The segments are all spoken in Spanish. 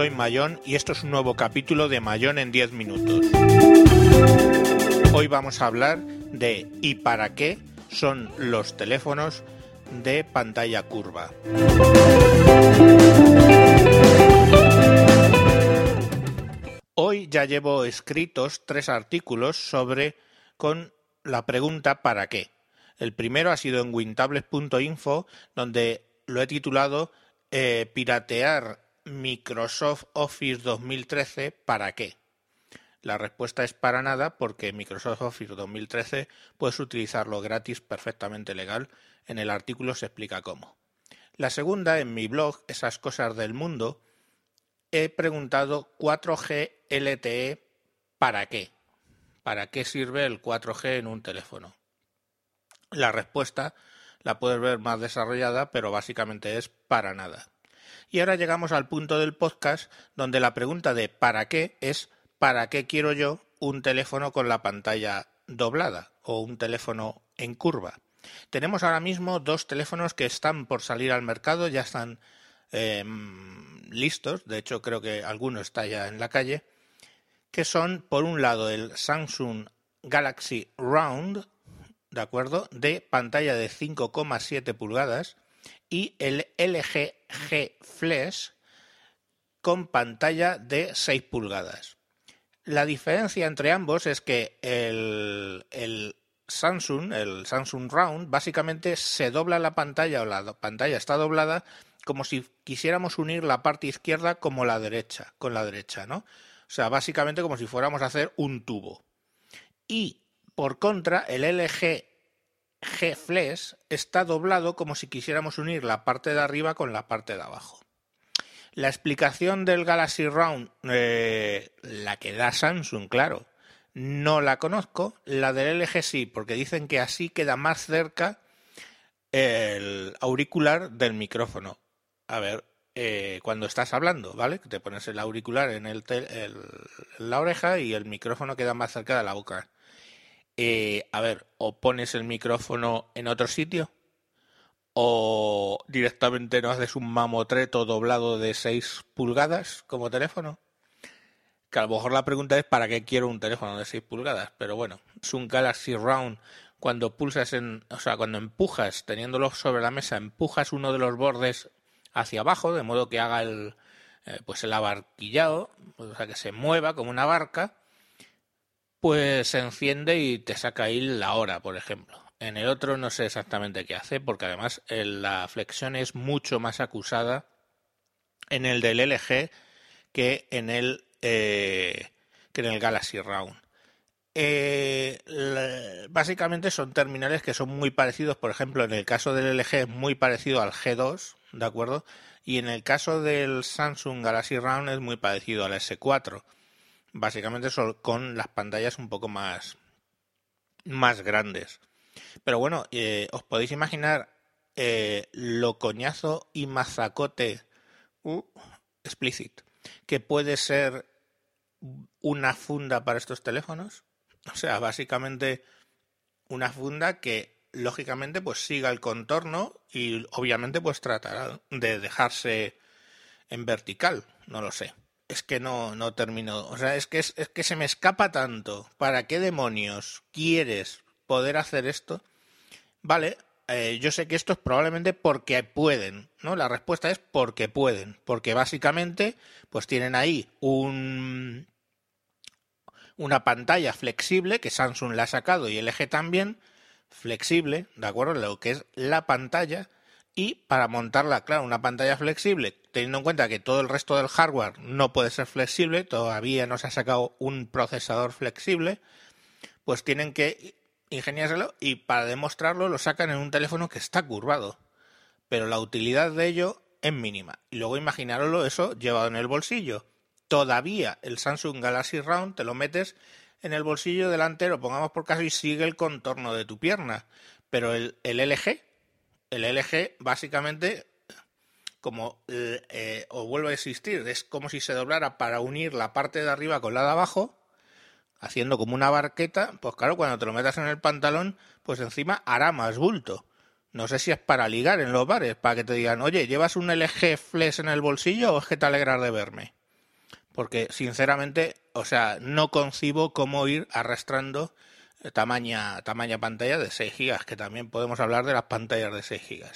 soy Mayón y esto es un nuevo capítulo de Mayón en 10 minutos. Hoy vamos a hablar de ¿y para qué son los teléfonos de pantalla curva? Hoy ya llevo escritos tres artículos sobre con la pregunta ¿para qué? El primero ha sido en wintables.info donde lo he titulado eh, Piratear Microsoft Office 2013 ¿para qué? La respuesta es para nada porque Microsoft Office 2013 puedes utilizarlo gratis perfectamente legal. En el artículo se explica cómo. La segunda, en mi blog, Esas cosas del mundo, he preguntado 4G LTE ¿para qué? ¿Para qué sirve el 4G en un teléfono? La respuesta la puedes ver más desarrollada, pero básicamente es para nada. Y ahora llegamos al punto del podcast donde la pregunta de ¿para qué? es ¿para qué quiero yo un teléfono con la pantalla doblada o un teléfono en curva? Tenemos ahora mismo dos teléfonos que están por salir al mercado, ya están em, listos, de hecho creo que alguno está ya en la calle, que son por un lado el Samsung Galaxy Round, ¿de acuerdo? De pantalla de 5,7 pulgadas y el LG G Flash con pantalla de 6 pulgadas. La diferencia entre ambos es que el, el, Samsung, el Samsung Round, básicamente se dobla la pantalla o la pantalla está doblada como si quisiéramos unir la parte izquierda como la derecha, con la derecha, ¿no? O sea, básicamente como si fuéramos a hacer un tubo. Y por contra, el LG G está doblado como si quisiéramos unir la parte de arriba con la parte de abajo. La explicación del Galaxy Round, eh, la que da Samsung, claro, no la conozco. La del LG sí, porque dicen que así queda más cerca el auricular del micrófono. A ver, eh, cuando estás hablando, ¿vale? Te pones el auricular en, el, la oreja y el micrófono queda más cerca de la boca. Eh, a ver, o pones el micrófono en otro sitio, o directamente no haces un mamotreto doblado de 6 pulgadas como teléfono. Que a lo mejor la pregunta es ¿para qué quiero un teléfono de 6 pulgadas? Pero bueno, es un Galaxy Round. Cuando pulsas en, o sea, cuando empujas, teniéndolo sobre la mesa, empujas uno de los bordes hacia abajo, de modo que haga el, eh, pues el abarquillado, o sea, que se mueva como una barca, pues se enciende y te saca ahí la hora, por ejemplo. En el otro no sé exactamente qué hace, porque además la flexión es mucho más acusada en el del LG que en el, eh, que en el Galaxy Round. Eh, básicamente son terminales que son muy parecidos, por ejemplo, en el caso del LG es muy parecido al G2, ¿de acuerdo? Y en el caso del Samsung Galaxy Round es muy parecido al S4. Básicamente son con las pantallas un poco más, más grandes. Pero bueno, eh, os podéis imaginar eh, lo coñazo y mazacote uh, que puede ser una funda para estos teléfonos. O sea, básicamente una funda que lógicamente pues siga el contorno y obviamente pues tratará de dejarse en vertical, no lo sé. Es que no, no termino. O sea, es que, es que se me escapa tanto. ¿Para qué demonios quieres poder hacer esto? Vale, eh, yo sé que esto es probablemente porque pueden, ¿no? La respuesta es porque pueden, porque básicamente pues tienen ahí un una pantalla flexible que Samsung la ha sacado y LG también flexible, ¿de acuerdo? Lo que es la pantalla y para montarla, claro, una pantalla flexible, teniendo en cuenta que todo el resto del hardware no puede ser flexible, todavía no se ha sacado un procesador flexible, pues tienen que ingeniárselo y para demostrarlo lo sacan en un teléfono que está curvado. Pero la utilidad de ello es mínima. Y luego imaginaroslo eso llevado en el bolsillo. Todavía el Samsung Galaxy Round te lo metes en el bolsillo delantero, pongamos por caso, y sigue el contorno de tu pierna. Pero el, el LG, el LG básicamente, como eh, os vuelvo a existir, es como si se doblara para unir la parte de arriba con la de abajo haciendo como una barqueta, pues claro, cuando te lo metas en el pantalón, pues encima hará más bulto. No sé si es para ligar en los bares, para que te digan, oye, ¿llevas un LG Flex en el bolsillo o es que te alegras de verme? porque sinceramente, o sea, no concibo cómo ir arrastrando tamaña, pantalla de 6 GB, que también podemos hablar de las pantallas de 6 GB.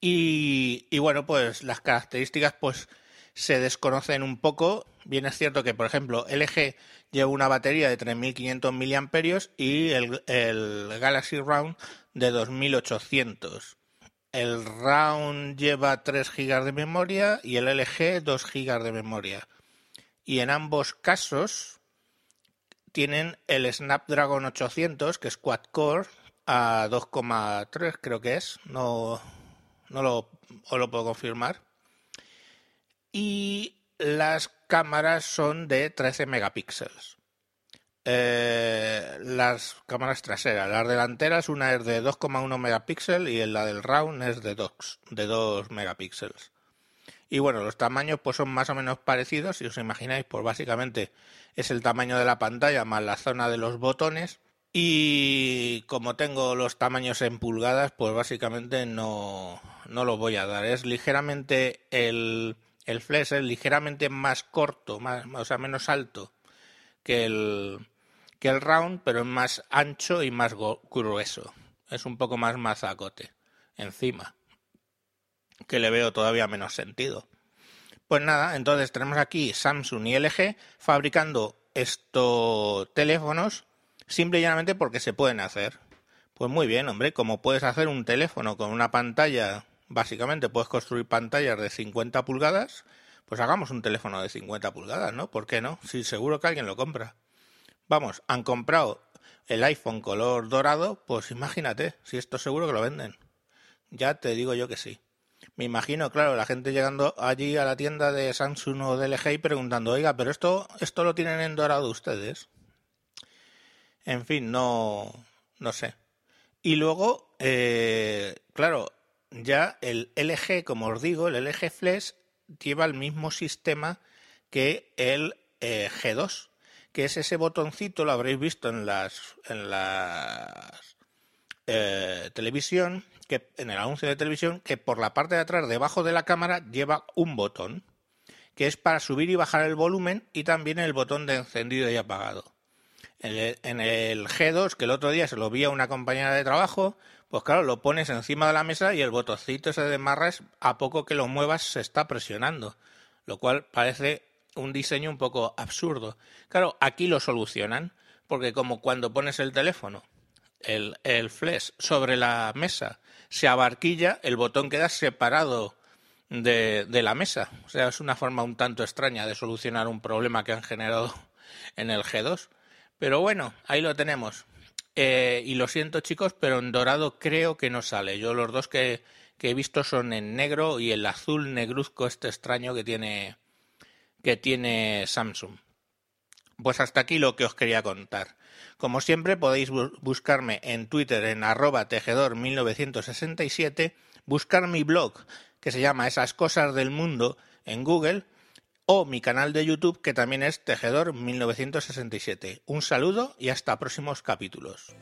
Y, y, bueno, pues las características pues se desconocen un poco. Bien es cierto que, por ejemplo, LG lleva una batería de 3.500 mAh y el, el Galaxy Round de 2.800. El Round lleva 3 GB de memoria y el LG 2 GB de memoria. Y en ambos casos tienen el Snapdragon 800, que es quad-core, a 2,3 creo que es, no, no lo, os lo puedo confirmar. Y las cámaras son de 13 megapíxeles. Eh, las cámaras traseras, las delanteras, una es de 2,1 megapíxeles y la del round es de 2, de 2 megapíxeles. Y bueno, los tamaños pues son más o menos parecidos, si os imagináis, pues básicamente es el tamaño de la pantalla más la zona de los botones. Y como tengo los tamaños en pulgadas, pues básicamente no, no lo voy a dar. Es ligeramente el, el flex es ligeramente más corto, más, o sea, menos alto que el, que el round, pero es más ancho y más grueso. Es un poco más mazacote encima, que le veo todavía menos sentido. Pues nada, entonces tenemos aquí Samsung y LG fabricando estos teléfonos simple y llanamente porque se pueden hacer. Pues muy bien, hombre, como puedes hacer un teléfono con una pantalla, básicamente puedes construir pantallas de 50 pulgadas, pues hagamos un teléfono de 50 pulgadas, ¿no? ¿Por qué no? Sí, seguro que alguien lo compra. Vamos, han comprado el iPhone color dorado, pues imagínate, si esto seguro que lo venden. Ya te digo yo que sí. Me imagino, claro, la gente llegando allí a la tienda de Samsung o de LG y preguntando, oiga, pero esto, esto lo tienen en dorado ustedes. En fin, no, no sé. Y luego, eh, claro, ya el LG, como os digo, el LG Flex lleva el mismo sistema que el eh, G2, que es ese botoncito, lo habréis visto en las, en las eh, televisión, en el anuncio de televisión, que por la parte de atrás, debajo de la cámara, lleva un botón, que es para subir y bajar el volumen y también el botón de encendido y apagado. En el, G2, que el otro día se lo vi a una compañera de trabajo, pues claro, lo pones encima de la mesa y el botoncito se demarras a poco que lo muevas se está presionando, lo cual parece un diseño un poco absurdo. Claro, aquí lo solucionan, porque como cuando pones el teléfono, el, el flash sobre la mesa, se abarquilla, el botón queda separado de, de la mesa. O sea, es una forma un tanto extraña de solucionar un problema que han generado en el G2. Pero bueno, ahí lo tenemos. Eh, y lo siento chicos, pero en dorado creo que no sale. Yo los dos que, que, he visto son en negro y el azul negruzco este extraño que tiene, que tiene Samsung. Pues hasta aquí lo que os quería contar. Como siempre podéis buscarme en Twitter en arroba tejedor 1967, buscar mi blog que se llama Esas cosas del mundo en Google o mi canal de YouTube que también es Tejedor 1967. Un saludo y hasta próximos capítulos.